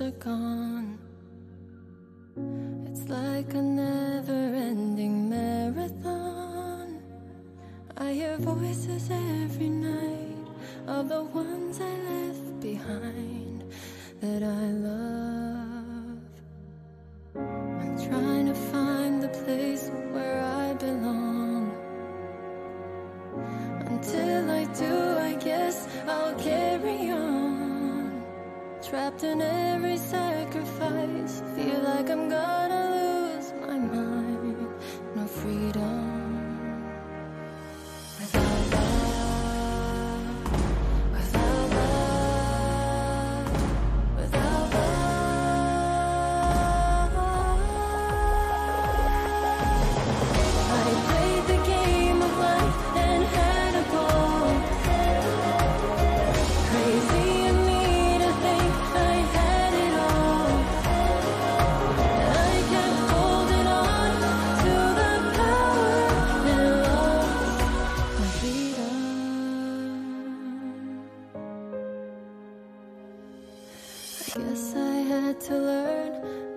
are gone. It's like a never ending marathon. I hear voices every night of the ones I left behind that I love. I'm trying to find the place where I belong. Until I do, I guess I'll on. Trapped in every sacrifice, feel like I'm gonna guess I had to learn